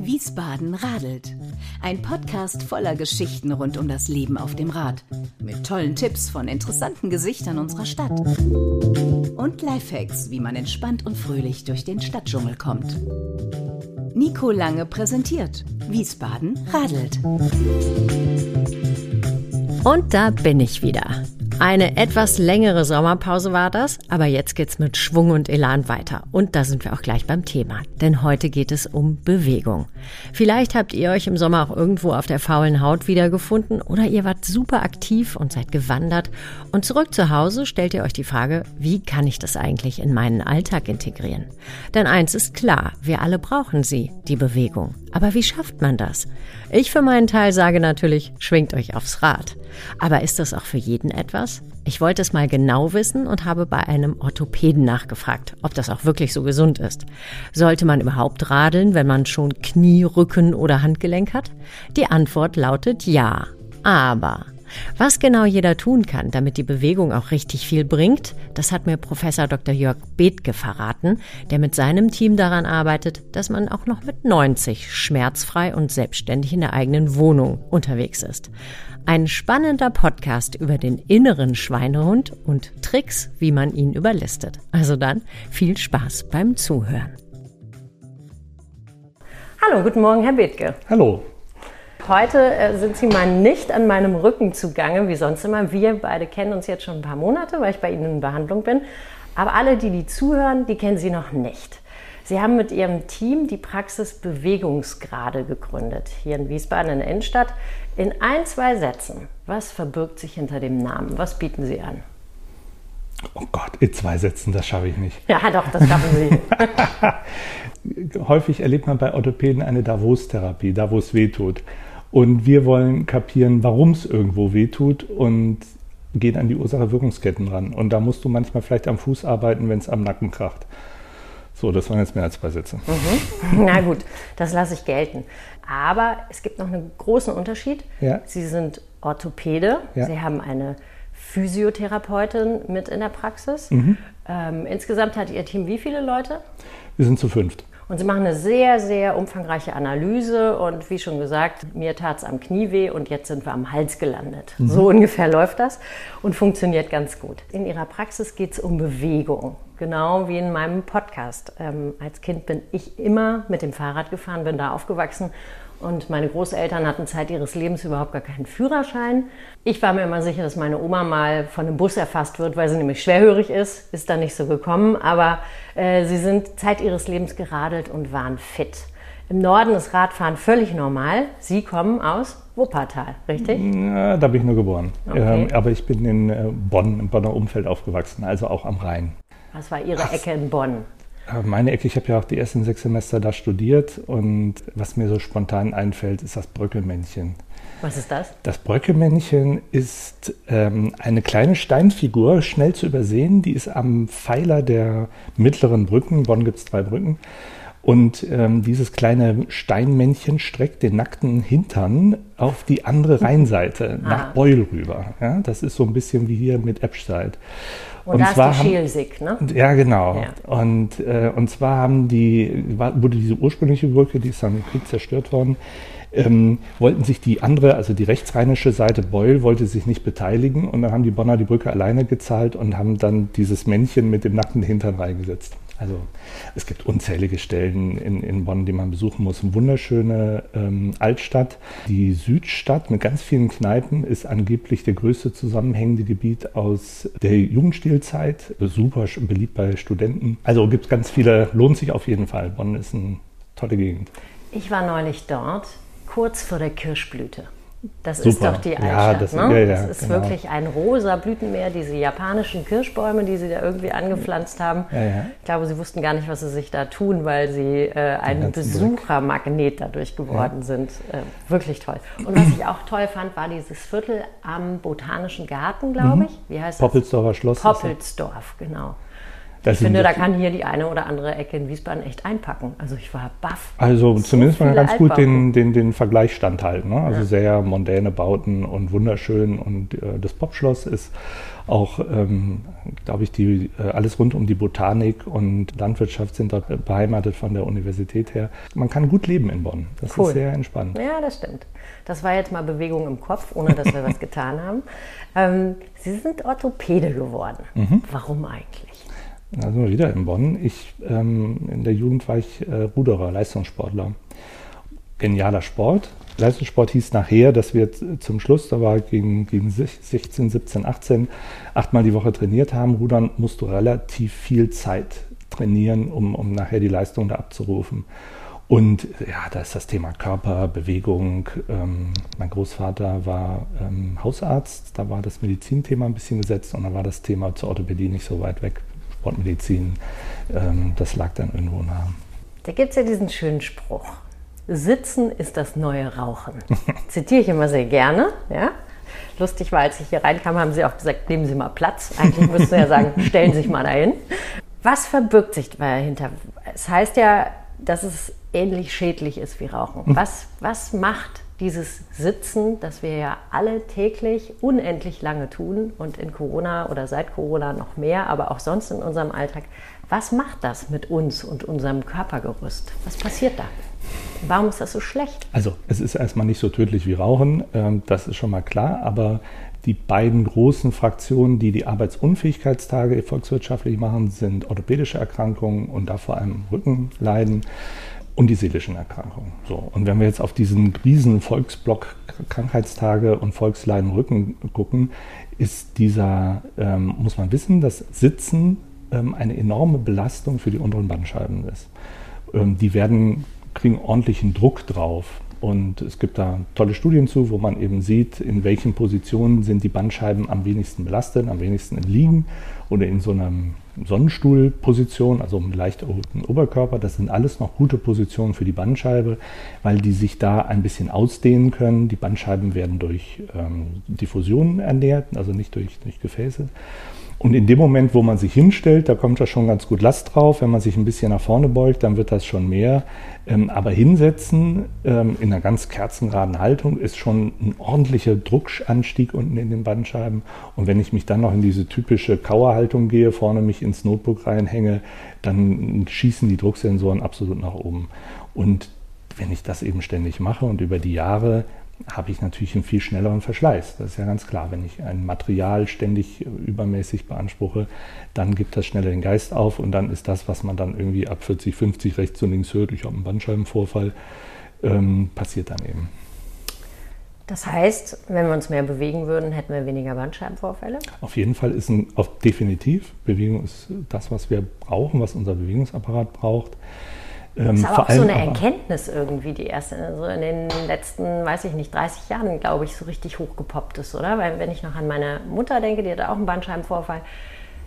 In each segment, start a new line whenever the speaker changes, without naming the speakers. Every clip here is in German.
Wiesbaden radelt. Ein Podcast voller Geschichten rund um das Leben auf dem Rad. Mit tollen Tipps von interessanten Gesichtern unserer Stadt. Und Lifehacks, wie man entspannt und fröhlich durch den Stadtdschungel kommt. Nico Lange präsentiert. Wiesbaden radelt.
Und da bin ich wieder. Eine etwas längere Sommerpause war das, aber jetzt geht's mit Schwung und Elan weiter. Und da sind wir auch gleich beim Thema. Denn heute geht es um Bewegung. Vielleicht habt ihr euch im Sommer auch irgendwo auf der faulen Haut wiedergefunden oder ihr wart super aktiv und seid gewandert. Und zurück zu Hause stellt ihr euch die Frage, wie kann ich das eigentlich in meinen Alltag integrieren? Denn eins ist klar, wir alle brauchen sie, die Bewegung. Aber wie schafft man das? Ich für meinen Teil sage natürlich, schwingt euch aufs Rad. Aber ist das auch für jeden etwas? Ich wollte es mal genau wissen und habe bei einem Orthopäden nachgefragt, ob das auch wirklich so gesund ist. Sollte man überhaupt radeln, wenn man schon Knie, Rücken oder Handgelenk hat? Die Antwort lautet ja. Aber was genau jeder tun kann, damit die Bewegung auch richtig viel bringt, das hat mir Professor Dr. Jörg Bethke verraten, der mit seinem Team daran arbeitet, dass man auch noch mit 90 schmerzfrei und selbstständig in der eigenen Wohnung unterwegs ist. Ein spannender Podcast über den inneren Schweinehund und Tricks, wie man ihn überlistet. Also dann viel Spaß beim Zuhören. Hallo, guten Morgen, Herr Bethke.
Hallo.
Heute äh, sind Sie mal nicht an meinem Rücken zugange, wie sonst immer. Wir beide kennen uns jetzt schon ein paar Monate, weil ich bei Ihnen in Behandlung bin. Aber alle, die die zuhören, die kennen Sie noch nicht. Sie haben mit Ihrem Team die Praxis Bewegungsgrade gegründet, hier in Wiesbaden in der Innenstadt. In ein, zwei Sätzen, was verbirgt sich hinter dem Namen? Was bieten Sie an?
Oh Gott, in zwei Sätzen, das schaffe ich nicht.
Ja, doch, das schaffen
Sie. Häufig erlebt man bei Orthopäden eine Davos-Therapie, da wo es weh tut. Und wir wollen kapieren, warum es irgendwo wehtut und gehen an die Ursache-Wirkungsketten ran. Und da musst du manchmal vielleicht am Fuß arbeiten, wenn es am Nacken kracht. So, das waren jetzt mehr als zwei Sätze.
Mhm. Na gut, das lasse ich gelten. Aber es gibt noch einen großen Unterschied. Ja. Sie sind Orthopäde, ja. Sie haben eine Physiotherapeutin mit in der Praxis. Mhm. Ähm, insgesamt hat Ihr Team wie viele Leute?
Wir sind zu fünft.
Und sie machen eine sehr, sehr umfangreiche Analyse und wie schon gesagt, mir tat es am Knie weh und jetzt sind wir am Hals gelandet. Mhm. So ungefähr läuft das und funktioniert ganz gut. In ihrer Praxis geht es um Bewegung, genau wie in meinem Podcast. Ähm, als Kind bin ich immer mit dem Fahrrad gefahren, bin da aufgewachsen und meine Großeltern hatten Zeit ihres Lebens überhaupt gar keinen Führerschein. Ich war mir immer sicher, dass meine Oma mal von einem Bus erfasst wird, weil sie nämlich schwerhörig ist. Ist dann nicht so gekommen, aber äh, sie sind Zeit ihres Lebens geradelt und waren fit. Im Norden ist Radfahren völlig normal. Sie kommen aus Wuppertal, richtig?
Ja, da bin ich nur geboren. Okay. Ähm, aber ich bin in äh, Bonn, im Bonner Umfeld aufgewachsen, also auch am Rhein.
Was war Ihre Ach, Ecke in Bonn?
Meine Ecke, ich habe ja auch die ersten sechs Semester da studiert und was mir so spontan einfällt, ist das Bröckelmännchen.
Was ist das?
Das Bröckelmännchen ist ähm, eine kleine Steinfigur, schnell zu übersehen. Die ist am Pfeiler der mittleren Brücken. Bonn gibt es zwei Brücken. Und ähm, dieses kleine Steinmännchen streckt den nackten Hintern auf die andere Rheinseite, ah. nach Beul rüber. Ja, das ist so ein bisschen wie hier mit Eppstein.
Und, und da zwar ist die Schelsig, ne?
Ja, genau. Ja. Und, äh, und zwar haben die, wurde diese ursprüngliche Brücke, die ist dann im Krieg zerstört worden, ähm, wollten sich die andere, also die rechtsrheinische Seite Beul, wollte sich nicht beteiligen und dann haben die Bonner die Brücke alleine gezahlt und haben dann dieses Männchen mit dem nackten Hintern reingesetzt. Also es gibt unzählige Stellen in, in Bonn, die man besuchen muss. Eine wunderschöne ähm, Altstadt. Die Südstadt mit ganz vielen Kneipen ist angeblich der größte zusammenhängende Gebiet aus der Jugendstilzeit. Super beliebt bei Studenten. Also gibt es ganz viele, lohnt sich auf jeden Fall. Bonn ist eine tolle Gegend.
Ich war neulich dort, kurz vor der Kirschblüte. Das Super. ist doch die Altstadt. Ja, das,
ne? ja, ja,
das ist genau. wirklich ein rosa Blütenmeer, diese japanischen Kirschbäume, die sie da irgendwie angepflanzt haben. Ich glaube, sie wussten gar nicht, was sie sich da tun, weil sie äh, ein Besuchermagnet dadurch geworden sind. Äh, wirklich toll. Und was ich auch toll fand, war dieses Viertel am Botanischen Garten, glaube mhm. ich.
Wie heißt Poppelsdorfer Schloss.
Poppelsdorf, genau. Ich finde, da kann hier die eine oder andere Ecke in Wiesbaden echt einpacken. Also ich war baff.
Also so zumindest mal ganz gut den, den, den Vergleich standhalten. Ne? Also ja. sehr mondäne Bauten und wunderschön. Und äh, das Popschloss ist auch, ähm, glaube ich, die, äh, alles rund um die Botanik und Landwirtschaft sind dort beheimatet von der Universität her. Man kann gut leben in Bonn. Das cool. ist sehr entspannt.
Ja, das stimmt. Das war jetzt mal Bewegung im Kopf, ohne dass wir was getan haben. Ähm, Sie sind Orthopäde geworden. Mhm. Warum eigentlich?
Also wieder in Bonn. Ich, ähm, in der Jugend war ich äh, Ruderer, Leistungssportler. Genialer Sport. Leistungssport hieß nachher, dass wir zum Schluss, da war gegen, gegen 16, 17, 18, achtmal die Woche trainiert haben. Rudern musst du relativ viel Zeit trainieren, um, um nachher die Leistung da abzurufen. Und ja, da ist das Thema Körper, Bewegung. Ähm, mein Großvater war ähm, Hausarzt, da war das Medizinthema ein bisschen gesetzt und da war das Thema zur Orthopädie nicht so weit weg. Sportmedizin, ähm, das lag dann irgendwo nah.
Da gibt es ja diesen schönen Spruch. Sitzen ist das neue Rauchen. Zitiere ich immer sehr gerne. Ja? Lustig war, als ich hier reinkam, haben sie auch gesagt, nehmen Sie mal Platz. Eigentlich müssten Sie ja sagen, stellen Sie sich mal dahin. Was verbirgt sich dahinter? Es heißt ja, dass es ähnlich schädlich ist wie Rauchen. Hm. Was, was macht dieses Sitzen, das wir ja alle täglich unendlich lange tun und in Corona oder seit Corona noch mehr, aber auch sonst in unserem Alltag, was macht das mit uns und unserem Körpergerüst? Was passiert da? Warum ist das so schlecht?
Also es ist erstmal nicht so tödlich wie Rauchen, ähm, das ist schon mal klar, aber die beiden großen Fraktionen, die die Arbeitsunfähigkeitstage volkswirtschaftlich machen, sind orthopädische Erkrankungen und da vor allem Rückenleiden und die seelischen Erkrankungen. So, und wenn wir jetzt auf diesen riesen Volksblock Krankheitstage und Volksleiden Rücken gucken, ist dieser, ähm, muss man wissen, dass Sitzen ähm, eine enorme Belastung für die unteren Bandscheiben ist. Ähm, die werden, kriegen ordentlichen Druck drauf. Und es gibt da tolle Studien zu, wo man eben sieht, in welchen Positionen sind die Bandscheiben am wenigsten belastet, am wenigsten im Liegen oder in so einer Sonnenstuhlposition, also einem leicht erhobenen Oberkörper. Das sind alles noch gute Positionen für die Bandscheibe, weil die sich da ein bisschen ausdehnen können. Die Bandscheiben werden durch ähm, Diffusionen ernährt, also nicht durch, durch Gefäße. Und in dem Moment, wo man sich hinstellt, da kommt da schon ganz gut Last drauf. Wenn man sich ein bisschen nach vorne beugt, dann wird das schon mehr. Ähm, aber hinsetzen ähm, in einer ganz kerzengeraden Haltung ist schon ein ordentlicher Druckanstieg unten in den Bandscheiben. Und wenn ich mich dann noch in diese typische Kauerhaltung gehe, vorne mich ins Notebook reinhänge, dann schießen die Drucksensoren absolut nach oben. Und wenn ich das eben ständig mache und über die Jahre habe ich natürlich einen viel schnelleren Verschleiß. Das ist ja ganz klar. Wenn ich ein Material ständig übermäßig beanspruche, dann gibt das schneller den Geist auf und dann ist das, was man dann irgendwie ab 40, 50 rechts und links hört, ich habe einen Bandscheibenvorfall, ähm, passiert dann eben.
Das heißt, wenn wir uns mehr bewegen würden, hätten wir weniger Bandscheibenvorfälle?
Auf jeden Fall ist ein, auf, definitiv. Bewegung ist das, was wir brauchen, was unser Bewegungsapparat braucht.
Ähm, das ist aber auch so eine Erkenntnis irgendwie, die erst in, so in den letzten, weiß ich nicht, 30 Jahren, glaube ich, so richtig hochgepoppt ist, oder? Weil wenn ich noch an meine Mutter denke, die hatte auch einen Bandscheibenvorfall,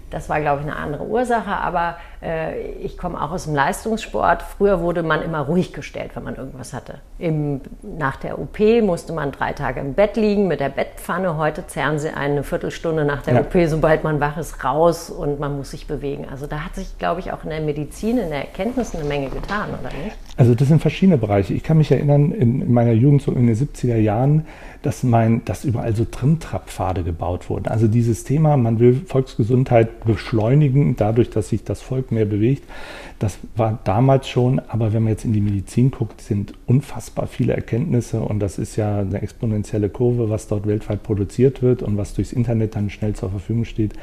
das war, glaube ich, eine andere Ursache, aber äh, ich komme auch aus dem Leistungssport. Früher wurde man immer ruhig gestellt, wenn man irgendwas hatte. Im, nach der OP musste man drei Tage im Bett liegen mit der Bettpfanne. Heute zerren sie eine Viertelstunde nach der ja. OP, sobald man wach ist, raus und man muss sich bewegen. Also da hat sich, glaube ich, auch in der Medizin, in der Erkenntnis eine Menge getan, oder nicht?
Also das sind verschiedene Bereiche. Ich kann mich erinnern, in meiner Jugend, so in den 70er Jahren, dass, mein, dass überall so Trimtrappfade gebaut wurden. Also dieses Thema, man will Volksgesundheit beschleunigen, dadurch, dass sich das Volk mehr bewegt, das war damals schon, aber wenn man jetzt in die Medizin guckt, sind unfassbar viele Erkenntnisse und das ist ja eine exponentielle Kurve, was dort weltweit produziert wird und was durchs Internet dann schnell zur Verfügung steht.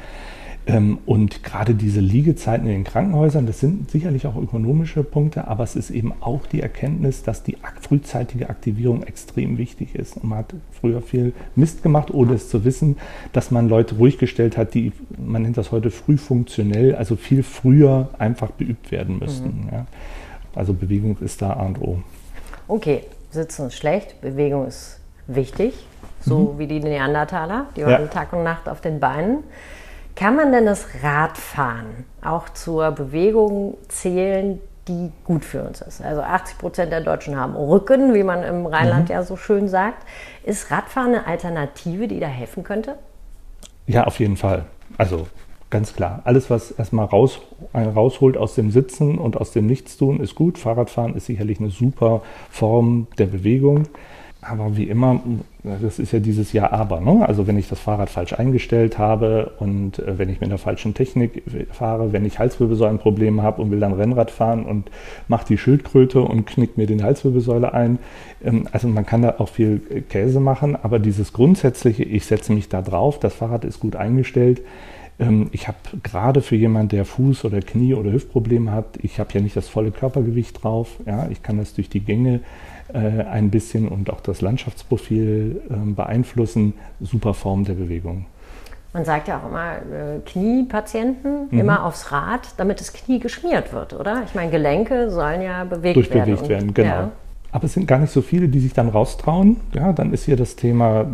Ähm, und gerade diese Liegezeiten in den Krankenhäusern, das sind sicherlich auch ökonomische Punkte, aber es ist eben auch die Erkenntnis, dass die frühzeitige Aktivierung extrem wichtig ist. Und man hat früher viel Mist gemacht, ohne es zu wissen, dass man Leute ruhig gestellt hat, die, man nennt das heute früh funktionell, also viel früher einfach beübt werden müssten. Mhm. Ja. Also Bewegung ist da A und O.
Okay, Sitzen ist schlecht, Bewegung ist wichtig, so mhm. wie die Neandertaler, die waren ja. Tag und Nacht auf den Beinen. Kann man denn das Radfahren auch zur Bewegung zählen, die gut für uns ist? Also 80 Prozent der Deutschen haben Rücken, wie man im Rheinland mhm. ja so schön sagt. Ist Radfahren eine Alternative, die da helfen könnte?
Ja, auf jeden Fall. Also Ganz klar. Alles, was erstmal raus, rausholt aus dem Sitzen und aus dem Nichtstun, ist gut. Fahrradfahren ist sicherlich eine super Form der Bewegung. Aber wie immer, das ist ja dieses Jahr aber. Ne? Also wenn ich das Fahrrad falsch eingestellt habe und äh, wenn ich mit der falschen Technik fahre, wenn ich Halswirbelsäulenprobleme habe und will dann Rennrad fahren und mache die Schildkröte und knickt mir den Halswirbelsäule ein. Ähm, also man kann da auch viel Käse machen, aber dieses grundsätzliche, ich setze mich da drauf, das Fahrrad ist gut eingestellt, ähm, ich habe gerade für jemanden, der Fuß- oder Knie- oder Hüftprobleme hat, ich habe ja nicht das volle Körpergewicht drauf. Ja, ich kann das durch die Gänge äh, ein bisschen und auch das Landschaftsprofil äh, beeinflussen. Super Form der Bewegung.
Man sagt ja auch immer, äh, Kniepatienten mhm. immer aufs Rad, damit das Knie geschmiert wird, oder? Ich meine, Gelenke sollen ja bewegt
Durchbewegt
werden.
Durchbewegt werden, genau. Ja aber es sind gar nicht so viele, die sich dann raustrauen. Ja, dann ist hier das Thema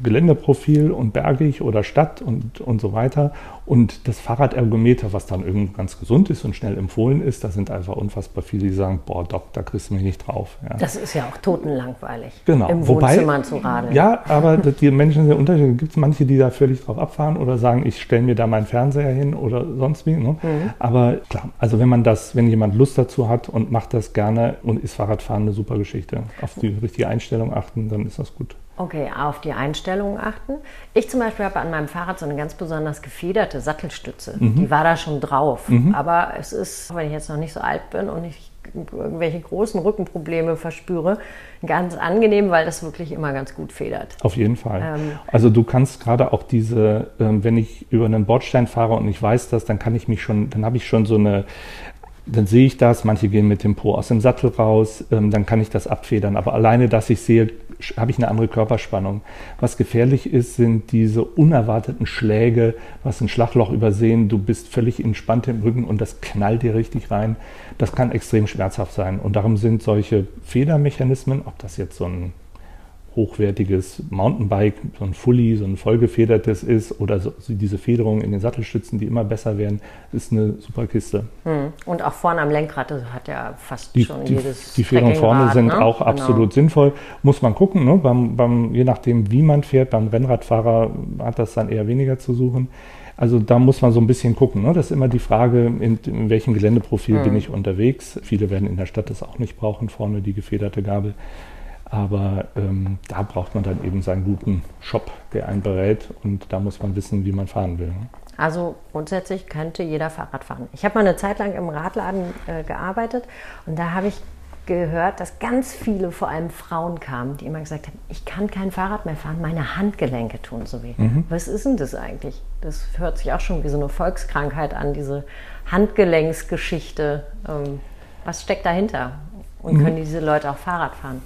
Geländeprofil und bergig oder Stadt und, und so weiter. Und das Fahrradergometer, was dann irgendwie ganz gesund ist und schnell empfohlen ist, da sind einfach unfassbar viele, die sagen, boah, Doc, da kriegst du mich nicht drauf.
Ja. Das ist ja auch totenlangweilig.
Genau.
Im Wobei, Wohnzimmer zu radeln.
Ja, aber die Menschen sind unterschiedlich. Gibt es manche, die da völlig drauf abfahren oder sagen, ich stelle mir da meinen Fernseher hin oder sonst wie. Ne? Mhm. Aber klar, also wenn man das, wenn jemand Lust dazu hat und macht das gerne und ist Fahrradfahren eine super Geschichte. Auf die richtige Einstellung achten, dann ist das gut.
Okay, auf die Einstellungen achten. Ich zum Beispiel habe an meinem Fahrrad so eine ganz besonders gefederte Sattelstütze. Mhm. Die war da schon drauf. Mhm. Aber es ist, wenn ich jetzt noch nicht so alt bin und ich irgendwelche großen Rückenprobleme verspüre, ganz angenehm, weil das wirklich immer ganz gut federt.
Auf jeden Fall. Ähm, also du kannst gerade auch diese, ähm, wenn ich über einen Bordstein fahre und ich weiß das, dann kann ich mich schon, dann habe ich schon so eine dann sehe ich das, manche gehen mit dem Po aus dem Sattel raus, ähm, dann kann ich das abfedern. Aber alleine, dass ich sehe, habe ich eine andere Körperspannung. Was gefährlich ist, sind diese unerwarteten Schläge, was ein Schlagloch übersehen, du bist völlig entspannt im Rücken und das knallt dir richtig rein. Das kann extrem schmerzhaft sein. Und darum sind solche Federmechanismen, ob das jetzt so ein hochwertiges Mountainbike, so ein Fully, so ein vollgefedertes ist oder so, so diese Federung in den Sattelstützen, die immer besser werden, ist eine super Kiste.
Hm. Und auch vorne am Lenkrad hat ja fast
die,
schon
die,
jedes
Die Federungen vorne sind ne? auch genau. absolut sinnvoll. Muss man gucken, ne? beim, beim, je nachdem wie man fährt, beim Rennradfahrer hat das dann eher weniger zu suchen. Also da muss man so ein bisschen gucken. Ne? Das ist immer die Frage, in, in welchem Geländeprofil hm. bin ich unterwegs. Viele werden in der Stadt das auch nicht brauchen, vorne die gefederte Gabel. Aber ähm, da braucht man dann eben seinen guten Shop, der einen berät und da muss man wissen, wie man fahren will. Ne?
Also grundsätzlich könnte jeder Fahrrad fahren. Ich habe mal eine Zeit lang im Radladen äh, gearbeitet und da habe ich gehört, dass ganz viele, vor allem Frauen kamen, die immer gesagt haben, ich kann kein Fahrrad mehr fahren, meine Handgelenke tun so weh. Mhm. Was ist denn das eigentlich? Das hört sich auch schon wie so eine Volkskrankheit an, diese Handgelenksgeschichte. Ähm, was steckt dahinter? Und mhm. können diese Leute auch Fahrrad fahren?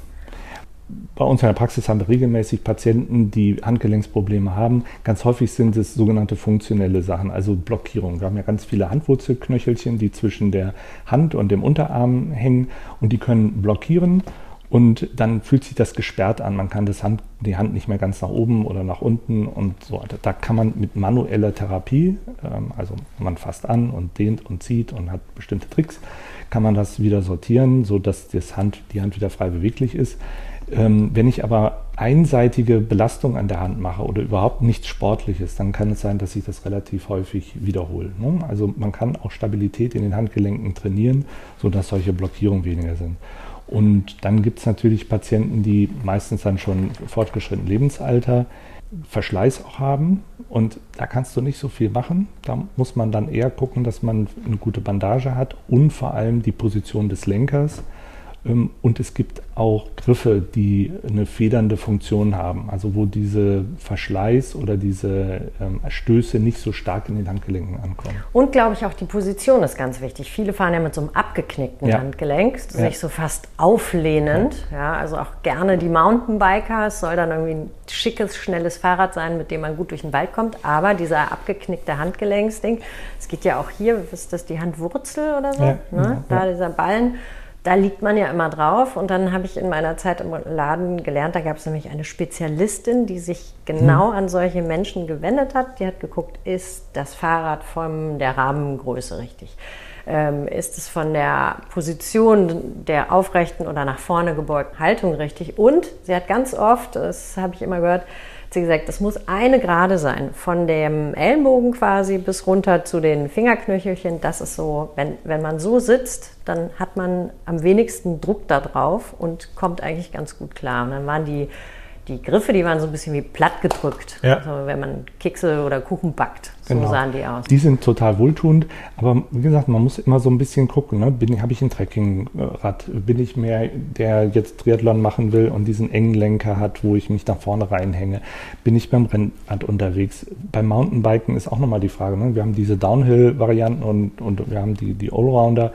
Bei uns in der Praxis haben wir regelmäßig Patienten, die Handgelenksprobleme haben. Ganz häufig sind es sogenannte funktionelle Sachen, also Blockierungen. Wir haben ja ganz viele Handwurzelknöchelchen, die zwischen der Hand und dem Unterarm hängen und die können blockieren. Und dann fühlt sich das gesperrt an. Man kann das Hand, die Hand nicht mehr ganz nach oben oder nach unten und so weiter. Da kann man mit manueller Therapie, ähm, also man fasst an und dehnt und zieht und hat bestimmte Tricks, kann man das wieder sortieren, sodass das Hand, die Hand wieder frei beweglich ist. Ähm, wenn ich aber einseitige Belastung an der Hand mache oder überhaupt nichts Sportliches, dann kann es sein, dass ich das relativ häufig wiederhole. Ne? Also man kann auch Stabilität in den Handgelenken trainieren, sodass solche Blockierungen weniger sind. Und dann gibt es natürlich Patienten, die meistens dann schon fortgeschritten Lebensalter Verschleiß auch haben und da kannst du nicht so viel machen. Da muss man dann eher gucken, dass man eine gute Bandage hat und vor allem die Position des Lenkers und es gibt auch Griffe, die eine federnde Funktion haben, also wo diese Verschleiß oder diese ähm, Stöße nicht so stark in den Handgelenken ankommen.
Und glaube ich auch die Position ist ganz wichtig. Viele fahren ja mit so einem abgeknickten ja. Handgelenk, sich ja. so fast auflehnend. Ja. ja. also auch gerne die Mountainbiker. Es soll dann irgendwie ein schickes, schnelles Fahrrad sein, mit dem man gut durch den Wald kommt. Aber dieser abgeknickte Handgelenksding, es geht ja auch hier, ist das die Handwurzel oder so? Ne? Genau, da dieser Ballen da liegt man ja immer drauf. Und dann habe ich in meiner Zeit im Laden gelernt, da gab es nämlich eine Spezialistin, die sich genau hm. an solche Menschen gewendet hat. Die hat geguckt, ist das Fahrrad von der Rahmengröße richtig? Ähm, ist es von der Position der aufrechten oder nach vorne gebeugten Haltung richtig? Und sie hat ganz oft, das habe ich immer gehört, hat sie gesagt, es muss eine Gerade sein, von dem Ellenbogen quasi bis runter zu den Fingerknöchelchen. Das ist so, wenn, wenn man so sitzt, dann hat man am wenigsten Druck da drauf und kommt eigentlich ganz gut klar. Und dann waren die die Griffe, die waren so ein bisschen wie platt gedrückt. Ja. Also wenn man Kekse oder Kuchen backt. So genau. sahen die aus.
Die sind total wohltuend, aber wie gesagt, man muss immer so ein bisschen gucken. Ne? Habe ich ein Trekkingrad? Bin ich mehr, der jetzt Triathlon machen will und diesen engen Lenker hat, wo ich mich nach vorne reinhänge? Bin ich beim Rennrad unterwegs? Beim Mountainbiken ist auch nochmal die Frage. Ne? Wir haben diese Downhill-Varianten und, und wir haben die, die Allrounder.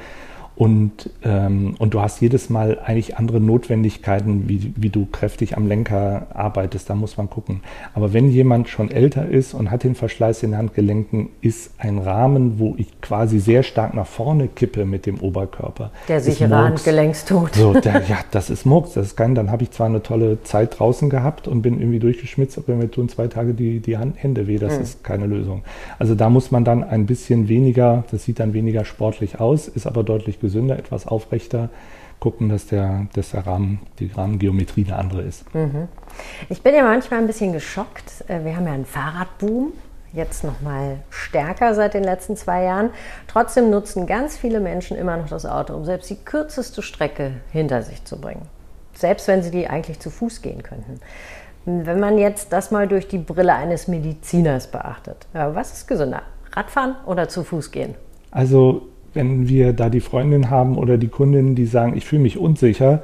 Und, ähm, und du hast jedes Mal eigentlich andere Notwendigkeiten, wie, wie du kräftig am Lenker arbeitest. Da muss man gucken. Aber wenn jemand schon älter ist und hat den Verschleiß in den Handgelenken, ist ein Rahmen, wo ich quasi sehr stark nach vorne kippe mit dem Oberkörper.
Der sichere Handgelenkstod.
So, der, ja, das ist Murks. Das ist kein, dann habe ich zwar eine tolle Zeit draußen gehabt und bin irgendwie durchgeschmitzt, aber mir tun zwei Tage die, die Hand, Hände weh. Das mhm. ist keine Lösung. Also da muss man dann ein bisschen weniger, das sieht dann weniger sportlich aus, ist aber deutlich gesünder, etwas aufrechter gucken, dass der, dass der Rahmen, die Rahmengeometrie eine andere ist. Mhm.
Ich bin ja manchmal ein bisschen geschockt. Äh, wir haben ja einen Fahrradboom, jetzt noch mal stärker seit den letzten zwei Jahren. Trotzdem nutzen ganz viele Menschen immer noch das Auto, um selbst die kürzeste Strecke hinter sich zu bringen. Selbst wenn sie die eigentlich zu Fuß gehen könnten. Wenn man jetzt das mal durch die Brille eines Mediziners beachtet, was ist gesünder? Radfahren oder zu Fuß gehen?
Also wenn wir da die Freundin haben oder die Kundin, die sagen, ich fühle mich unsicher,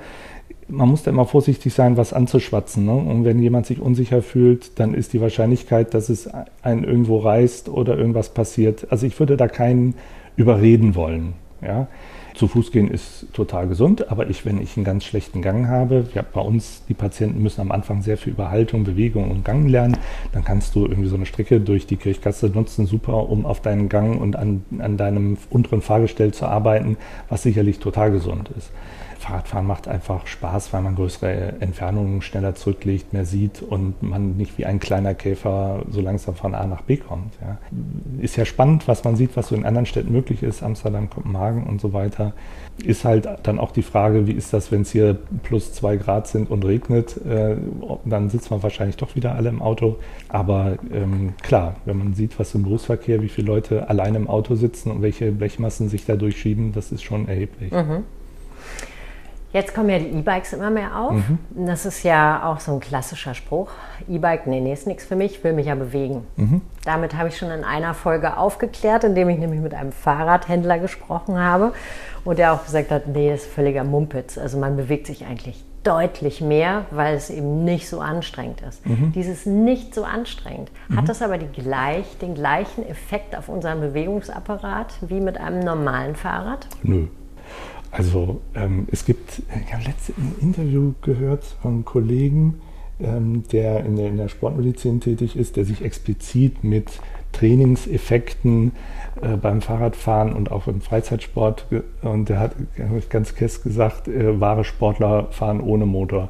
man muss da immer vorsichtig sein, was anzuschwatzen. Ne? Und wenn jemand sich unsicher fühlt, dann ist die Wahrscheinlichkeit, dass es einen irgendwo reißt oder irgendwas passiert. Also ich würde da keinen überreden wollen. Ja? Zu Fuß gehen ist total gesund, aber ich, wenn ich einen ganz schlechten Gang habe, ja, bei uns, die Patienten müssen am Anfang sehr viel über Haltung, Bewegung und Gang lernen, dann kannst du irgendwie so eine Strecke durch die Kirchgasse nutzen, super, um auf deinen Gang und an, an deinem unteren Fahrgestell zu arbeiten, was sicherlich total gesund ist. Fahrradfahren macht einfach Spaß, weil man größere Entfernungen schneller zurücklegt, mehr sieht und man nicht wie ein kleiner Käfer so langsam von A nach B kommt. Ja. Ist ja spannend, was man sieht, was so in anderen Städten möglich ist, Amsterdam, Kopenhagen und so weiter. Ist halt dann auch die Frage, wie ist das, wenn es hier plus zwei Grad sind und regnet, äh, dann sitzt man wahrscheinlich doch wieder alle im Auto. Aber ähm, klar, wenn man sieht, was im Berufsverkehr, wie viele Leute alleine im Auto sitzen und welche Blechmassen sich da durchschieben, das ist schon erheblich. Mhm.
Jetzt kommen ja die E-Bikes immer mehr auf. Mhm. Das ist ja auch so ein klassischer Spruch. E-Bike, nee, nee, ist nichts für mich, will mich ja bewegen. Mhm. Damit habe ich schon in einer Folge aufgeklärt, indem ich nämlich mit einem Fahrradhändler gesprochen habe und der auch gesagt hat, nee, das ist völliger Mumpitz. Also man bewegt sich eigentlich deutlich mehr, weil es eben nicht so anstrengend ist. Mhm. Dieses nicht so anstrengend, mhm. hat das aber gleich, den gleichen Effekt auf unseren Bewegungsapparat wie mit einem normalen Fahrrad?
Nö. Also ähm, es gibt, ich habe letztens ein Interview gehört von einem Kollegen, ähm, der, in der in der Sportmedizin tätig ist, der sich explizit mit Trainingseffekten äh, beim Fahrradfahren und auch im Freizeitsport, und der hat ganz kess gesagt, äh, wahre Sportler fahren ohne Motor.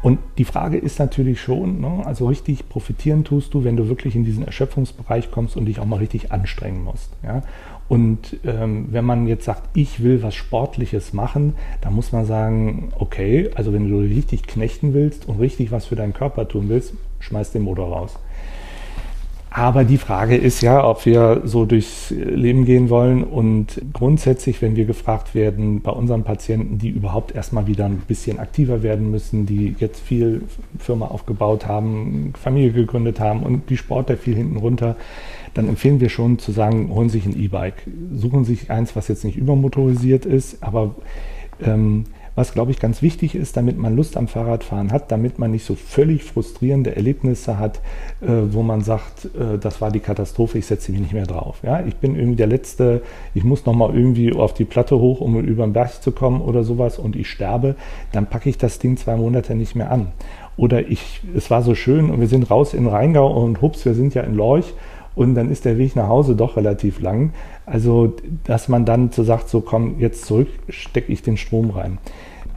Und die Frage ist natürlich schon, ne, also richtig profitieren tust du, wenn du wirklich in diesen Erschöpfungsbereich kommst und dich auch mal richtig anstrengen musst. Ja? Und ähm, wenn man jetzt sagt, ich will was Sportliches machen, dann muss man sagen, okay, also wenn du richtig knechten willst und richtig was für deinen Körper tun willst, schmeiß den Motor raus. Aber die Frage ist ja, ob wir so durchs Leben gehen wollen. Und grundsätzlich, wenn wir gefragt werden bei unseren Patienten, die überhaupt erstmal wieder ein bisschen aktiver werden müssen, die jetzt viel Firma aufgebaut haben, Familie gegründet haben und die Sport da viel hinten runter, dann empfehlen wir schon zu sagen, holen sich ein E-Bike. Suchen sich eins, was jetzt nicht übermotorisiert ist, aber ähm, was, glaube ich, ganz wichtig ist, damit man Lust am Fahrradfahren hat, damit man nicht so völlig frustrierende Erlebnisse hat, äh, wo man sagt, äh, das war die Katastrophe, ich setze mich nicht mehr drauf. Ja? Ich bin irgendwie der Letzte, ich muss nochmal irgendwie auf die Platte hoch, um über den Berg zu kommen oder sowas und ich sterbe, dann packe ich das Ding zwei Monate nicht mehr an. Oder ich, es war so schön und wir sind raus in Rheingau und hups, wir sind ja in Lorch und dann ist der Weg nach Hause doch relativ lang. Also, dass man dann so sagt, so komm, jetzt zurück, stecke ich den Strom rein.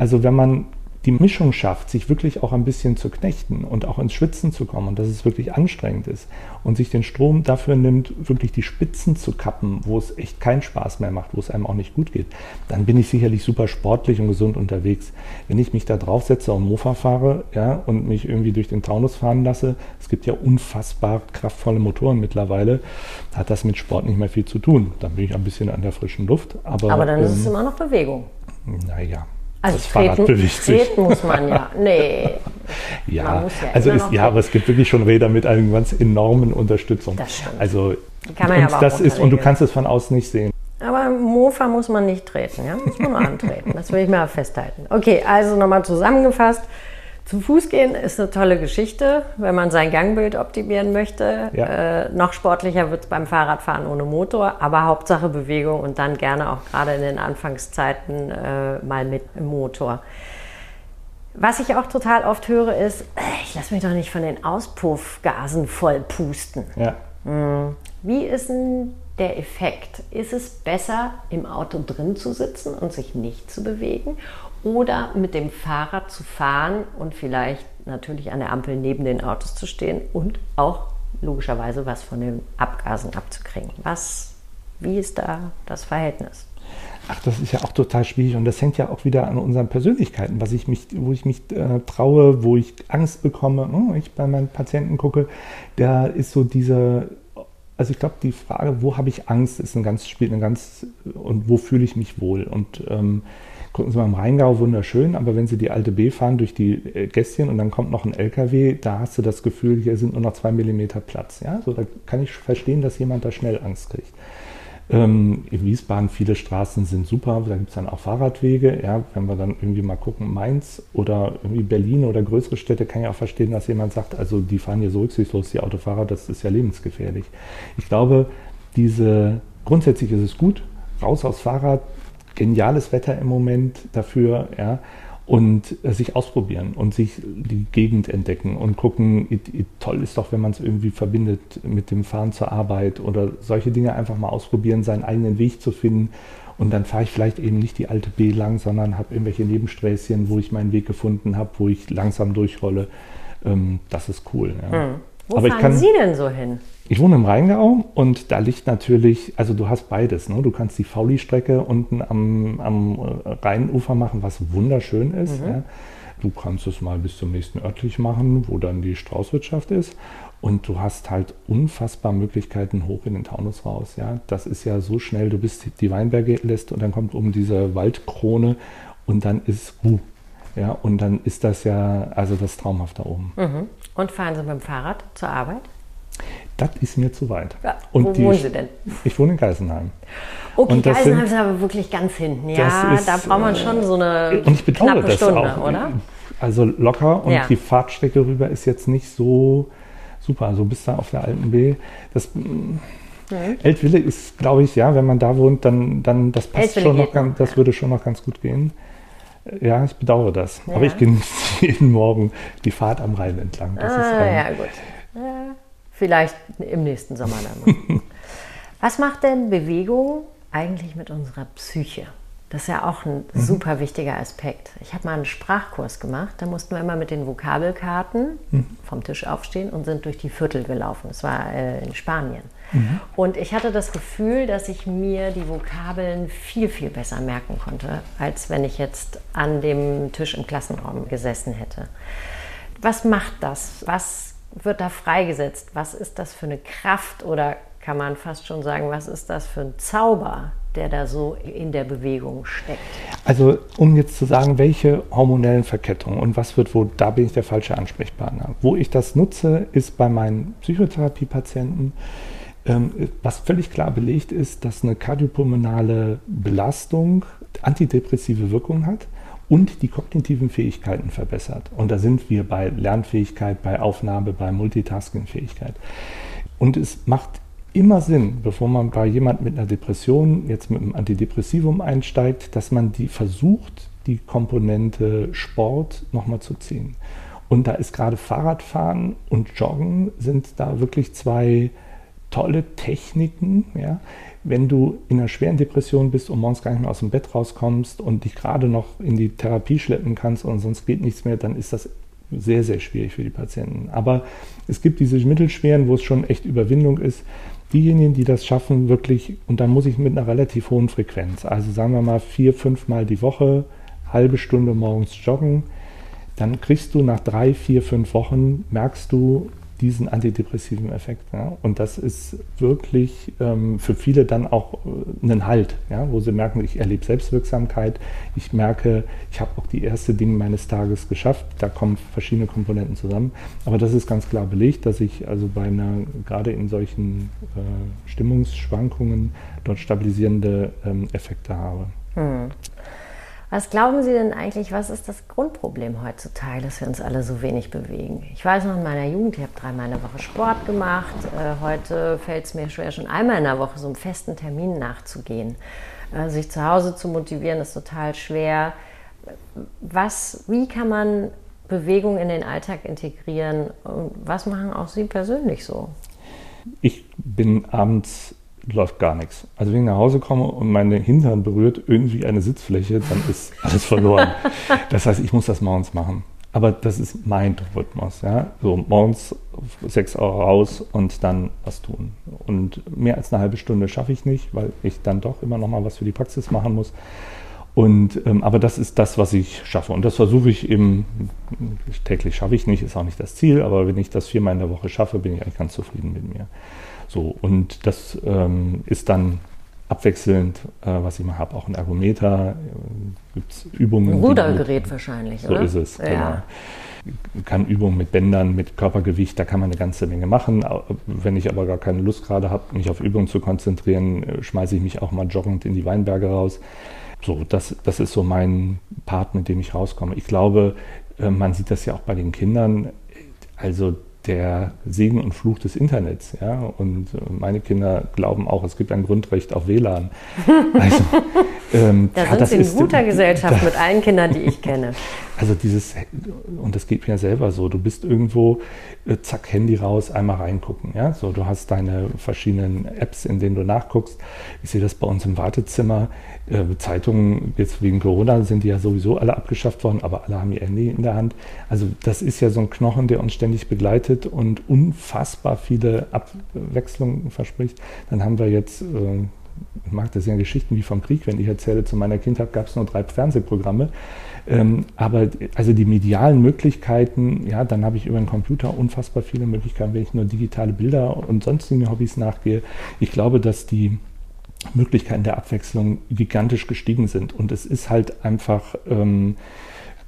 Also wenn man die Mischung schafft, sich wirklich auch ein bisschen zu knechten und auch ins Schwitzen zu kommen und dass es wirklich anstrengend ist und sich den Strom dafür nimmt, wirklich die Spitzen zu kappen, wo es echt keinen Spaß mehr macht, wo es einem auch nicht gut geht, dann bin ich sicherlich super sportlich und gesund unterwegs. Wenn ich mich da draufsetze und Mofa fahre ja, und mich irgendwie durch den Taunus fahren lasse, es gibt ja unfassbar kraftvolle Motoren mittlerweile, hat das mit Sport nicht mehr viel zu tun. Dann bin ich ein bisschen an der frischen Luft. Aber,
aber dann ähm, ist es ähm, immer noch Bewegung.
Naja,
also das treten, Fahrrad bewegt sich. Treten muss man ja. Nee.
ja, ja also ist, ja, aber es gibt wirklich schon Räder mit einer ganz enormen Unterstützung.
Das stimmt.
Also Die kann man ja aber das ist und du kannst es von außen nicht sehen.
Aber Mofa muss man nicht treten, ja? Muss man nur antreten. Das will ich mal festhalten. Okay, also nochmal zusammengefasst. Zu Fuß gehen ist eine tolle Geschichte, wenn man sein Gangbild optimieren möchte. Ja. Äh, noch sportlicher wird es beim Fahrradfahren ohne Motor, aber Hauptsache Bewegung und dann gerne auch gerade in den Anfangszeiten äh, mal mit Motor. Was ich auch total oft höre, ist, äh, ich lasse mich doch nicht von den Auspuffgasen voll pusten. Ja. Hm. Wie ist denn der Effekt? Ist es besser, im Auto drin zu sitzen und sich nicht zu bewegen? Oder mit dem Fahrrad zu fahren und vielleicht natürlich an der Ampel neben den Autos zu stehen und auch logischerweise was von den Abgasen abzukriegen. Was, wie ist da das Verhältnis?
Ach, das ist ja auch total schwierig und das hängt ja auch wieder an unseren Persönlichkeiten, was ich mich, wo ich mich äh, traue, wo ich Angst bekomme. Oh, ich bei meinen Patienten gucke, da ist so diese, also ich glaube, die Frage, wo habe ich Angst, ist eine ganz spielt eine ganz und wo fühle ich mich wohl und ähm, gucken Sie mal im Rheingau, wunderschön, aber wenn Sie die alte B fahren durch die äh, Gässchen und dann kommt noch ein LKW, da hast du das Gefühl, hier sind nur noch zwei Millimeter Platz. Ja? So, da kann ich verstehen, dass jemand da schnell Angst kriegt. Ähm, in Wiesbaden viele Straßen sind super, da gibt es dann auch Fahrradwege. Ja, wenn wir dann irgendwie mal gucken, Mainz oder irgendwie Berlin oder größere Städte, kann ich auch verstehen, dass jemand sagt, also die fahren hier so rücksichtslos, die Autofahrer, das ist ja lebensgefährlich. Ich glaube, diese grundsätzlich ist es gut, raus aus Fahrrad, geniales Wetter im Moment dafür, ja, und äh, sich ausprobieren und sich die Gegend entdecken und gucken, it, it, toll ist doch, wenn man es irgendwie verbindet mit dem Fahren zur Arbeit oder solche Dinge einfach mal ausprobieren, seinen eigenen Weg zu finden. Und dann fahre ich vielleicht eben nicht die alte B lang, sondern habe irgendwelche Nebensträßchen, wo ich meinen Weg gefunden habe, wo ich langsam durchrolle. Ähm, das ist cool. Ja. Hm.
Wo Aber fahren kann, Sie denn so hin?
Ich wohne im Rheingau und da liegt natürlich, also du hast beides. Ne? Du kannst die Fauli-Strecke unten am, am Rheinufer machen, was wunderschön ist. Mhm. Ja? Du kannst es mal bis zum nächsten örtlich machen, wo dann die Straußwirtschaft ist. Und du hast halt unfassbar Möglichkeiten hoch in den Taunus raus. Ja? Das ist ja so schnell, du bist die Weinberge lässt und dann kommt um diese Waldkrone und dann ist Ruh. Ja, und dann ist das ja, also das traumhaft da oben.
Mhm. Und fahren Sie mit dem Fahrrad zur Arbeit?
Das ist mir zu weit.
Ja, und wo die, wohnen Sie denn?
Ich wohne in Geisenheim.
Okay, Geisenheim sind, ist aber wirklich ganz hinten. Ja, ist, da braucht man schon so eine
und ich bedauere das Stunde, auch. oder? Also locker und ja. die Fahrtstrecke rüber ist jetzt nicht so super. Also bis da auf der alten B. Das, mhm. Eltville ist, glaube ich, ja, wenn man da wohnt, dann, dann das passt Eltville schon noch, ganz, das würde schon noch ganz gut gehen. Ja, ich bedauere das. Ja. Aber ich genieße jeden Morgen die Fahrt am Rhein entlang.
Das ah, ist, ähm, ja, gut. Ja. Vielleicht im nächsten Sommer dann. Was macht denn Bewegung eigentlich mit unserer Psyche? Das ist ja auch ein mhm. super wichtiger Aspekt. Ich habe mal einen Sprachkurs gemacht, da mussten wir immer mit den Vokabelkarten mhm. vom Tisch aufstehen und sind durch die Viertel gelaufen. Das war äh, in Spanien. Mhm. Und ich hatte das Gefühl, dass ich mir die Vokabeln viel, viel besser merken konnte, als wenn ich jetzt an dem Tisch im Klassenraum gesessen hätte. Was macht das? Was wird da freigesetzt? Was ist das für eine Kraft oder kann man fast schon sagen, was ist das für ein Zauber, der da so in der Bewegung steckt?
Also um jetzt zu sagen, welche hormonellen Verkettungen und was wird wo, da bin ich der falsche Ansprechpartner. Wo ich das nutze, ist bei meinen Psychotherapiepatienten. Ähm, was völlig klar belegt ist, dass eine kardiopulmonale Belastung antidepressive Wirkung hat und die kognitiven Fähigkeiten verbessert. Und da sind wir bei Lernfähigkeit, bei Aufnahme, bei Multitasking-Fähigkeit. Und es macht immer Sinn, bevor man bei jemand mit einer Depression jetzt mit einem Antidepressivum einsteigt, dass man die versucht, die Komponente Sport nochmal zu ziehen. Und da ist gerade Fahrradfahren und Joggen sind da wirklich zwei tolle Techniken, ja, wenn du in einer schweren Depression bist und morgens gar nicht mehr aus dem Bett rauskommst und dich gerade noch in die Therapie schleppen kannst und sonst geht nichts mehr, dann ist das sehr, sehr schwierig für die Patienten. Aber es gibt diese mittelschweren, wo es schon echt Überwindung ist. Diejenigen, die das schaffen, wirklich, und dann muss ich mit einer relativ hohen Frequenz, also sagen wir mal vier, fünf Mal die Woche, halbe Stunde morgens joggen, dann kriegst du nach drei, vier, fünf Wochen, merkst du, diesen antidepressiven Effekt. Ja? Und das ist wirklich ähm, für viele dann auch äh, ein Halt, ja? wo sie merken, ich erlebe Selbstwirksamkeit, ich merke, ich habe auch die erste Dinge meines Tages geschafft. Da kommen verschiedene Komponenten zusammen. Aber das ist ganz klar belegt, dass ich also bei einer, gerade in solchen äh, Stimmungsschwankungen dort stabilisierende ähm, Effekte habe. Hm.
Was glauben Sie denn eigentlich, was ist das Grundproblem heutzutage, dass wir uns alle so wenig bewegen? Ich weiß noch in meiner Jugend, ich habe dreimal in der Woche Sport gemacht. Äh, heute fällt es mir schwer, schon einmal in der Woche so einem festen Termin nachzugehen. Äh, sich zu Hause zu motivieren, ist total schwer. Was, wie kann man Bewegung in den Alltag integrieren? Und was machen auch Sie persönlich so?
Ich bin abends läuft gar nichts. Also wenn ich nach Hause komme und meine Hintern berührt irgendwie eine Sitzfläche, dann ist alles verloren. das heißt, ich muss das morgens machen. Aber das ist mein Rhythmus. Ja? So morgens sechs Uhr raus und dann was tun. Und mehr als eine halbe Stunde schaffe ich nicht, weil ich dann doch immer noch mal was für die Praxis machen muss. Und, ähm, aber das ist das, was ich schaffe. Und das versuche ich eben, täglich schaffe ich nicht, ist auch nicht das Ziel, aber wenn ich das viermal in der Woche schaffe, bin ich eigentlich ganz zufrieden mit mir. So, und das ähm, ist dann abwechselnd, äh, was ich mal habe, auch ein Ergometer, äh, gibt es Übungen.
Ein Rudergerät mit, wahrscheinlich,
so oder? So ist es, ja. genau. Kann Übungen mit Bändern, mit Körpergewicht, da kann man eine ganze Menge machen. Wenn ich aber gar keine Lust gerade habe, mich auf Übungen zu konzentrieren, äh, schmeiße ich mich auch mal joggend in die Weinberge raus. So, das, das ist so mein Part, mit dem ich rauskomme. Ich glaube, äh, man sieht das ja auch bei den Kindern. Also der Segen und Fluch des Internets. Ja? Und meine Kinder glauben auch, es gibt ein Grundrecht auf WLAN.
Also, ähm, da ja, sind sie in guter Gesellschaft da, mit allen Kindern, die ich kenne.
Also dieses, und das geht mir selber so, du bist irgendwo, äh, zack, Handy raus, einmal reingucken. Ja? So, du hast deine verschiedenen Apps, in denen du nachguckst. Ich sehe das bei uns im Wartezimmer. Äh, Zeitungen, jetzt wegen Corona sind die ja sowieso alle abgeschafft worden, aber alle haben ihr Handy in der Hand. Also das ist ja so ein Knochen, der uns ständig begleitet und unfassbar viele Abwechslungen verspricht. Dann haben wir jetzt, äh, ich mag das ja Geschichten wie vom Krieg, wenn ich erzähle, zu meiner Kindheit gab es nur drei Fernsehprogramme. Ähm, aber also die medialen Möglichkeiten, ja, dann habe ich über den Computer unfassbar viele Möglichkeiten, wenn ich nur digitale Bilder und sonstige Hobbys nachgehe. Ich glaube, dass die Möglichkeiten der Abwechslung gigantisch gestiegen sind. Und es ist halt einfach, ähm,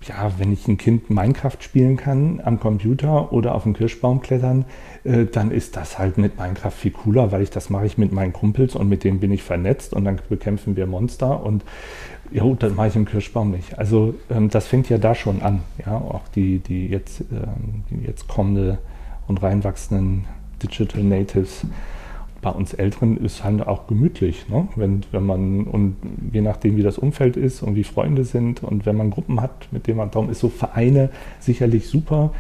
ja, wenn ich ein Kind Minecraft spielen kann am Computer oder auf dem Kirschbaum klettern, äh, dann ist das halt mit Minecraft viel cooler, weil ich das mache ich mit meinen Kumpels und mit denen bin ich vernetzt und dann bekämpfen wir Monster und ja, das mache ich im Kirschbaum nicht. Also ähm, das fängt ja da schon an, ja, auch die, die jetzt, ähm, die jetzt kommende und reinwachsenden Digital Natives bei uns Älteren ist halt auch gemütlich, ne? wenn, wenn man, und je nachdem, wie das Umfeld ist und wie Freunde sind und wenn man Gruppen hat, mit denen man, darum ist so Vereine sicherlich super.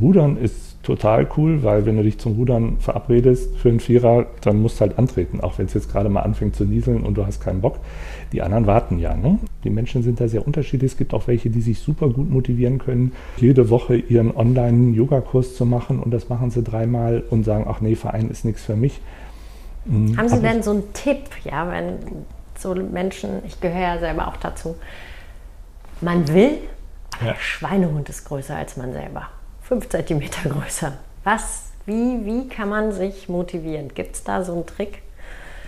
Rudern ist total cool, weil wenn du dich zum Rudern verabredest für einen Vierer, dann musst du halt antreten, auch wenn es jetzt gerade mal anfängt zu nieseln und du hast keinen Bock. Die anderen warten ja. Ne? Die Menschen sind da sehr unterschiedlich. Es gibt auch welche, die sich super gut motivieren können, jede Woche ihren Online-Yoga-Kurs zu machen und das machen sie dreimal und sagen, ach nee, Verein ist nichts für mich.
Mhm. Haben Sie denn so einen Tipp, ja, wenn so Menschen, ich gehöre ja selber auch dazu, man will, aber ja. der Schweinehund ist größer als man selber. Fünf Zentimeter größer. Was, wie, wie kann man sich motivieren? Gibt es da so einen Trick?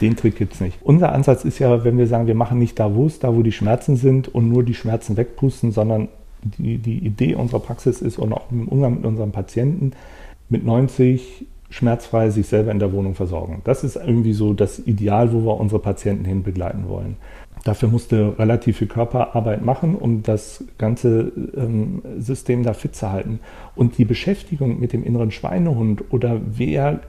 Den Trick gibt es nicht. Unser Ansatz ist ja, wenn wir sagen, wir machen nicht da, wo es, da, wo die Schmerzen sind und nur die Schmerzen wegpusten, sondern die, die Idee unserer Praxis ist und auch im Umgang mit unseren Patienten mit 90 schmerzfrei sich selber in der Wohnung versorgen. Das ist irgendwie so das Ideal, wo wir unsere Patienten hin begleiten wollen. Dafür musste relativ viel Körperarbeit machen, um das ganze ähm, System da fit zu halten. Und die Beschäftigung mit dem inneren Schweinehund oder wer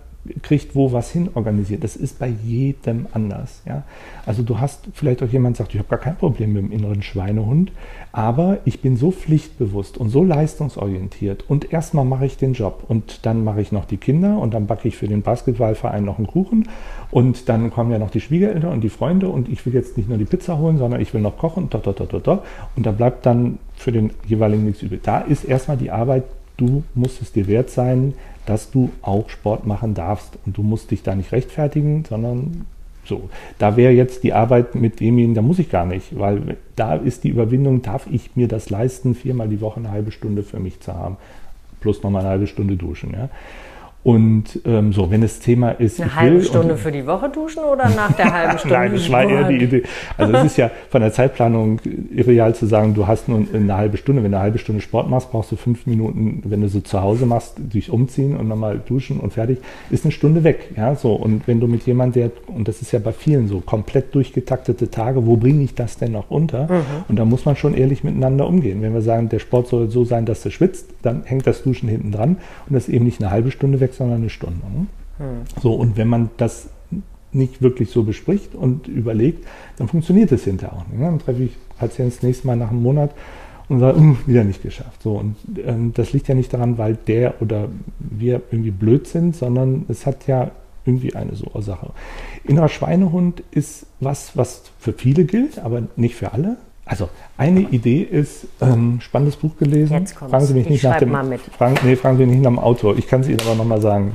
kriegt wo was hin organisiert. Das ist bei jedem anders. Ja? Also du hast vielleicht auch jemand sagt, ich habe gar kein Problem mit dem inneren Schweinehund, aber ich bin so pflichtbewusst und so leistungsorientiert und erstmal mache ich den Job und dann mache ich noch die Kinder und dann backe ich für den Basketballverein noch einen Kuchen und dann kommen ja noch die Schwiegereltern und die Freunde und ich will jetzt nicht nur die Pizza holen, sondern ich will noch kochen da, da, da, da, da. und da bleibt dann für den jeweiligen nichts übrig. Da ist erstmal die Arbeit, du musst es dir wert sein, dass du auch Sport machen darfst. Und du musst dich da nicht rechtfertigen, sondern so. Da wäre jetzt die Arbeit mit demjenigen, da muss ich gar nicht, weil da ist die Überwindung, darf ich mir das leisten, viermal die Woche eine halbe Stunde für mich zu haben, plus nochmal eine halbe Stunde duschen. Ja. Und ähm, so, wenn das Thema ist.
Eine halbe Stunde für die Woche duschen oder nach der halben Stunde?
Nein, das war eher die Idee. Also es ist ja von der Zeitplanung irreal zu sagen, du hast nur eine halbe Stunde. Wenn du eine halbe Stunde Sport machst, brauchst du fünf Minuten, wenn du so zu Hause machst, dich umziehen und nochmal duschen und fertig, ist eine Stunde weg. Ja, so. Und wenn du mit jemandem, der, und das ist ja bei vielen so, komplett durchgetaktete Tage, wo bringe ich das denn noch unter? Mhm. Und da muss man schon ehrlich miteinander umgehen. Wenn wir sagen, der Sport soll so sein, dass du schwitzt, dann hängt das Duschen hinten dran und das ist eben nicht eine halbe Stunde weg, sondern eine Stunde. Ne? Hm. So, und wenn man das nicht wirklich so bespricht und überlegt, dann funktioniert es hinterher auch nicht. Ne? Dann treffe ich Patienten das nächste Mal nach einem Monat und sage, uh, wieder nicht geschafft. So, und ähm, das liegt ja nicht daran, weil der oder wir irgendwie blöd sind, sondern es hat ja irgendwie eine so Ursache. Innerer Schweinehund ist was, was für viele gilt, aber nicht für alle. Also eine Idee ist, ähm, spannendes Buch gelesen.
Fragen Sie mich nicht nach dem,
fragen, nee, fragen Sie mich nicht nach dem Autor. Ich kann es Ihnen aber nochmal sagen.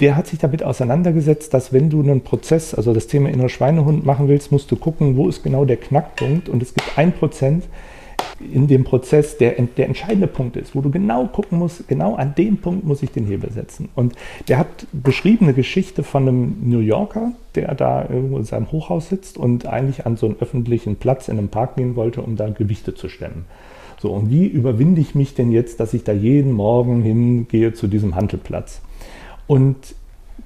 Der hat sich damit auseinandergesetzt, dass wenn du einen Prozess, also das Thema innerer Schweinehund machen willst, musst du gucken, wo ist genau der Knackpunkt. Und es gibt ein Prozent, in dem Prozess der, der entscheidende Punkt ist, wo du genau gucken musst, genau an dem Punkt muss ich den Hebel setzen. Und der hat beschrieben eine Geschichte von einem New Yorker, der da irgendwo in seinem Hochhaus sitzt und eigentlich an so einen öffentlichen Platz in einem Park gehen wollte, um da Gewichte zu stemmen. So, und wie überwinde ich mich denn jetzt, dass ich da jeden Morgen hingehe zu diesem Handelplatz? Und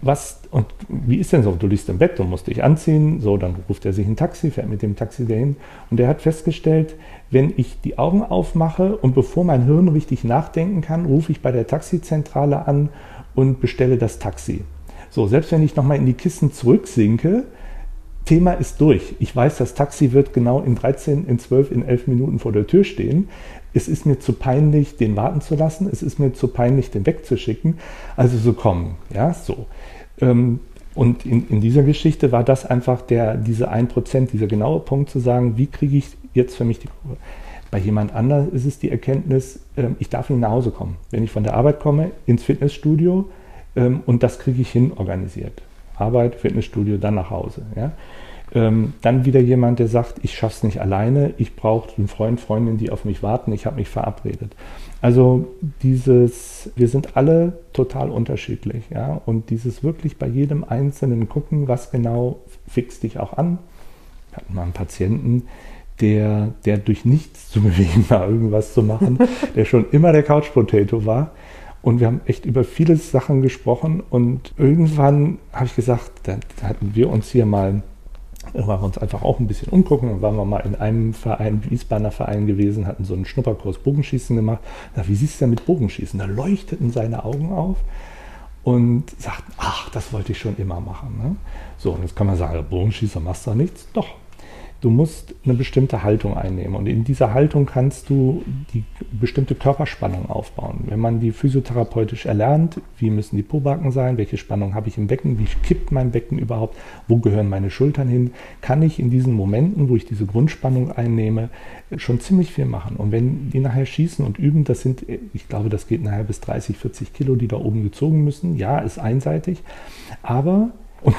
was und wie ist denn so? Du liegst im Bett, du musst dich anziehen, so, dann ruft er sich ein Taxi, fährt mit dem Taxi dahin und er hat festgestellt, wenn ich die Augen aufmache und bevor mein Hirn richtig nachdenken kann, rufe ich bei der Taxizentrale an und bestelle das Taxi. So, selbst wenn ich nochmal in die Kissen zurücksinke, Thema ist durch. Ich weiß, das Taxi wird genau in 13, in 12, in 11 Minuten vor der Tür stehen. Es ist mir zu peinlich, den warten zu lassen. Es ist mir zu peinlich, den wegzuschicken. Also so kommen. Ja, so. Ähm, und in, in, dieser Geschichte war das einfach der, diese 1%, dieser genaue Punkt zu sagen, wie kriege ich jetzt für mich die Kurve. Bei jemand anderem ist es die Erkenntnis, ähm, ich darf nicht nach Hause kommen. Wenn ich von der Arbeit komme, ins Fitnessstudio ähm, und das kriege ich hin organisiert. Arbeit, Fitnessstudio, dann nach Hause. Ja? Ähm, dann wieder jemand, der sagt, ich schaffe es nicht alleine, ich brauche einen Freund, Freundin, die auf mich warten, ich habe mich verabredet. Also dieses, wir sind alle total unterschiedlich, ja, und dieses wirklich bei jedem Einzelnen gucken, was genau fixt dich auch an. Wir hatten mal einen Patienten, der, der durch nichts zu bewegen war, irgendwas zu machen, der schon immer der Couch Potato war. Und wir haben echt über viele Sachen gesprochen und irgendwann habe ich gesagt, da hatten wir uns hier mal wollen wir uns einfach auch ein bisschen umgucken. Dann waren wir mal in einem Verein, Wiesbadener Verein gewesen, hatten so einen Schnupperkurs Bogenschießen gemacht. Na, wie siehst du denn mit Bogenschießen? Da leuchteten seine Augen auf und sagten, ach, das wollte ich schon immer machen. Ne? So, und jetzt kann man sagen, Bogenschießer machst du nichts. Doch, Du musst eine bestimmte Haltung einnehmen und in dieser Haltung kannst du die bestimmte Körperspannung aufbauen. Wenn man die physiotherapeutisch erlernt, wie müssen die Pobacken sein, welche Spannung habe ich im Becken, wie kippt mein Becken überhaupt, wo gehören meine Schultern hin, kann ich in diesen Momenten, wo ich diese Grundspannung einnehme, schon ziemlich viel machen. Und wenn die nachher schießen und üben, das sind, ich glaube, das geht nachher bis 30, 40 Kilo, die da oben gezogen müssen. Ja, ist einseitig, aber und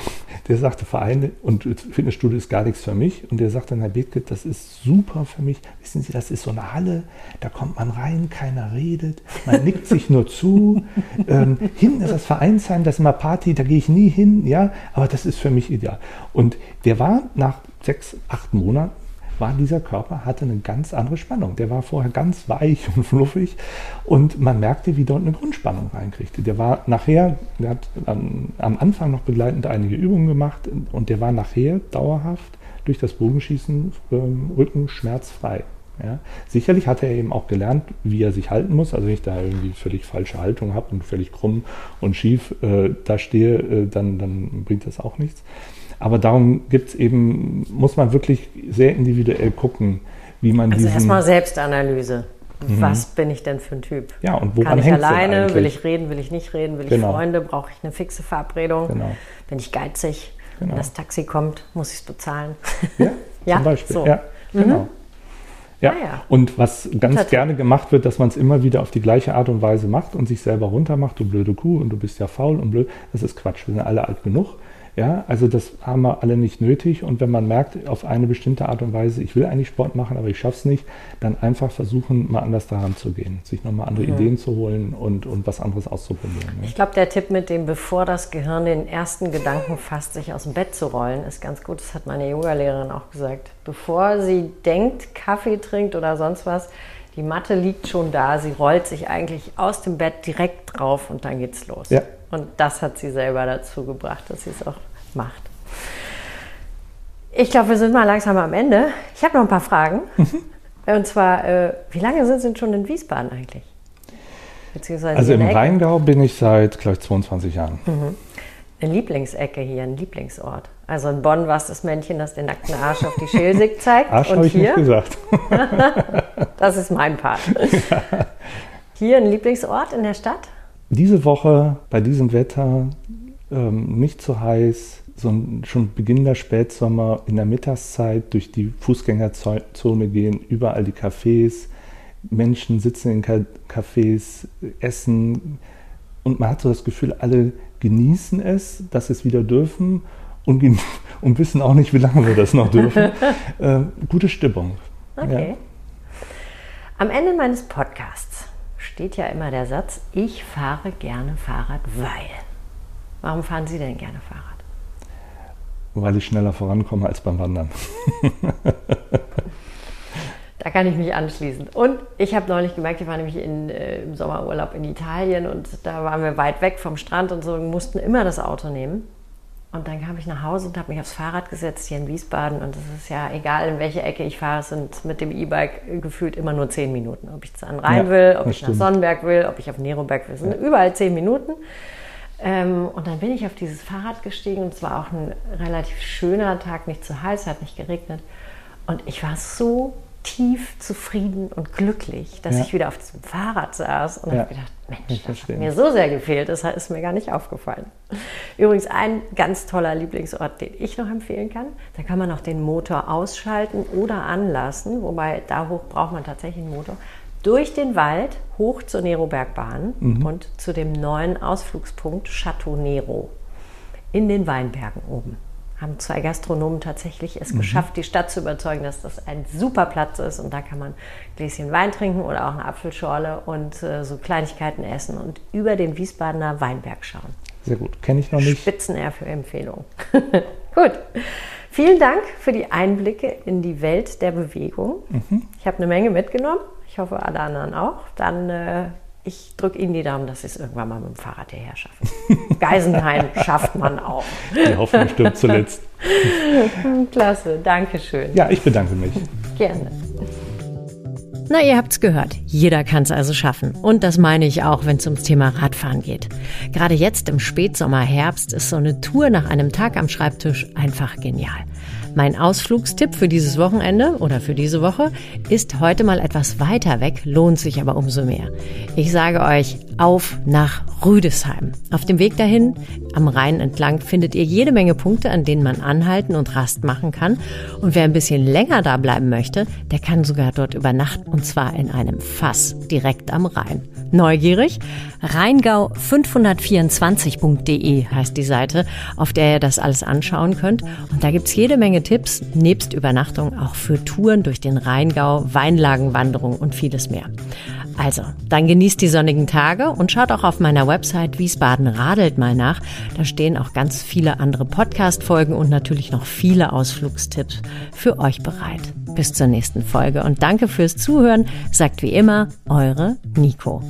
der sagte, Vereine und Fitnessstudio ist gar nichts für mich. Und der sagte, Herr Bethke, das ist super für mich. Wissen Sie, das ist so eine Halle, da kommt man rein, keiner redet, man nickt sich nur zu. Ähm, hinten ist das Vereinsheim, das ist immer Party, da gehe ich nie hin, ja, aber das ist für mich ideal. Und der war nach sechs, acht Monaten war dieser Körper, hatte eine ganz andere Spannung. Der war vorher ganz weich und fluffig und man merkte, wie dort eine Grundspannung reinkriegte. Der war nachher, der hat am, Anfang noch begleitend einige Übungen gemacht und der war nachher dauerhaft durch das Bogenschießen ähm, rückenschmerzfrei. Ja. Sicherlich hat er eben auch gelernt, wie er sich halten muss. Also wenn ich da irgendwie völlig falsche Haltung habe und völlig krumm und schief äh, da stehe, äh, dann, dann bringt das auch nichts. Aber darum gibt es eben, muss man wirklich sehr individuell gucken, wie man
also
diesen...
Also erstmal Selbstanalyse. Mhm. Was bin ich denn für ein Typ?
Ja, und woran
Kann ich alleine? Will ich reden? Will ich nicht reden? Will
genau.
ich Freunde? Brauche ich eine fixe Verabredung?
Genau.
Bin ich geizig? Genau. Wenn das Taxi kommt, muss ich es bezahlen.
Ja,
ja?
zum Beispiel.
So.
Ja, genau.
Mhm.
Ja.
Ah, ja.
und was ganz gerne gemacht wird, dass man es immer wieder auf die gleiche Art und Weise macht und sich selber runter macht, du blöde Kuh und du bist ja faul und blöd, das ist Quatsch, wir sind alle alt genug. Ja, also das haben wir alle nicht nötig. Und wenn man merkt, auf eine bestimmte Art und Weise, ich will eigentlich Sport machen, aber ich schaffe es nicht, dann einfach versuchen, mal anders daran zu gehen, sich nochmal andere mhm. Ideen zu holen und, und was anderes auszuprobieren.
Ja. Ich glaube, der Tipp mit dem, bevor das Gehirn den ersten Gedanken fasst, sich aus dem Bett zu rollen, ist ganz gut. Das hat meine Yogalehrerin auch gesagt. Bevor sie denkt, Kaffee trinkt oder sonst was, die Matte liegt schon da, sie rollt sich eigentlich aus dem Bett direkt drauf und dann geht's los.
Ja.
Und das hat sie selber dazu gebracht, dass sie es auch macht. Ich glaube, wir sind mal langsam am Ende. Ich habe noch ein paar Fragen.
Mhm.
Und zwar, äh, wie lange sind Sie schon in Wiesbaden eigentlich?
Beziehungsweise also im Rheingau bin ich seit, glaube ich, 22 Jahren.
Mhm. Eine Lieblingsecke hier, ein Lieblingsort. Also in Bonn war es das Männchen, das den nackten Arsch auf die Schelsig zeigt.
Arsch habe ich
hier,
nicht gesagt.
das ist mein Part. Ja. Hier ein Lieblingsort in der Stadt?
Diese Woche bei diesem Wetter ähm, nicht zu heiß, so schon Beginn der Spätsommer in der Mittagszeit durch die Fußgängerzone gehen, überall die Cafés, Menschen sitzen in Cafés, essen und man hat so das Gefühl, alle genießen es, dass sie es wieder dürfen und, und wissen auch nicht, wie lange wir das noch dürfen. äh, gute Stimmung.
Okay. Ja. Am Ende meines Podcasts steht ja immer der Satz, ich fahre gerne Fahrrad, weil. Warum fahren Sie denn gerne Fahrrad?
Weil ich schneller vorankomme als beim Wandern.
Da kann ich mich anschließen. Und ich habe neulich gemerkt, ich war nämlich in, äh, im Sommerurlaub in Italien und da waren wir weit weg vom Strand und so und mussten immer das Auto nehmen. Und dann kam ich nach Hause und habe mich aufs Fahrrad gesetzt hier in Wiesbaden. Und es ist ja egal, in welche Ecke ich fahre, es sind mit dem E-Bike gefühlt immer nur zehn Minuten. Ob ich an Rhein ja, will, ob ich stimmt. nach Sonnenberg will, ob ich auf Neroberg will, es sind ja. überall zehn Minuten. Ähm, und dann bin ich auf dieses Fahrrad gestiegen und es war auch ein relativ schöner Tag, nicht zu heiß, hat nicht geregnet. Und ich war so tief zufrieden und glücklich, dass ja. ich wieder auf diesem Fahrrad saß und ja. habe gedacht, Mensch, das hat mir so sehr gefehlt, das ist mir gar nicht aufgefallen. Übrigens ein ganz toller Lieblingsort, den ich noch empfehlen kann. Da kann man noch den Motor ausschalten oder anlassen, wobei da hoch braucht man tatsächlich einen Motor. Durch den Wald hoch zur Nerobergbahn mhm. und zu dem neuen Ausflugspunkt Chateau Nero in den Weinbergen oben haben zwei Gastronomen tatsächlich es mhm. geschafft, die Stadt zu überzeugen, dass das ein super Platz ist und da kann man ein Gläschen Wein trinken oder auch eine Apfelschorle und äh, so Kleinigkeiten essen und über den Wiesbadener Weinberg schauen.
Sehr gut, kenne ich noch nicht.
Spitzenair für Empfehlung. gut. Vielen Dank für die Einblicke in die Welt der Bewegung. Mhm. Ich habe eine Menge mitgenommen. Ich hoffe, alle anderen auch. Dann äh, ich drücke Ihnen die Daumen, dass Sie es irgendwann mal mit dem Fahrrad hierher schaffen. Geisenhain schafft man auch.
Die Hoffnung stirbt zuletzt.
Klasse, danke schön.
Ja, ich bedanke mich.
Gerne.
Na, ihr habt's gehört. Jeder kann's also schaffen. Und das meine ich auch, wenn es ums Thema Radfahren geht. Gerade jetzt im Spätsommer, Herbst ist so eine Tour nach einem Tag am Schreibtisch einfach genial. Mein Ausflugstipp für dieses Wochenende oder für diese Woche ist heute mal etwas weiter weg, lohnt sich aber umso mehr. Ich sage euch, auf nach Rüdesheim. Auf dem Weg dahin, am Rhein entlang, findet ihr jede Menge Punkte, an denen man anhalten und Rast machen kann. Und wer ein bisschen länger da bleiben möchte, der kann sogar dort übernachten und zwar in einem Fass direkt am Rhein. Neugierig? Rheingau524.de heißt die Seite, auf der ihr das alles anschauen könnt. Und da gibt's jede Menge Tipps, nebst Übernachtung auch für Touren durch den Rheingau, Weinlagenwanderung und vieles mehr. Also, dann genießt die sonnigen Tage und schaut auch auf meiner Website Wiesbaden radelt mal nach. Da stehen auch ganz viele andere Podcast-Folgen und natürlich noch viele Ausflugstipps für euch bereit. Bis zur nächsten Folge und danke fürs Zuhören, sagt wie immer eure Nico.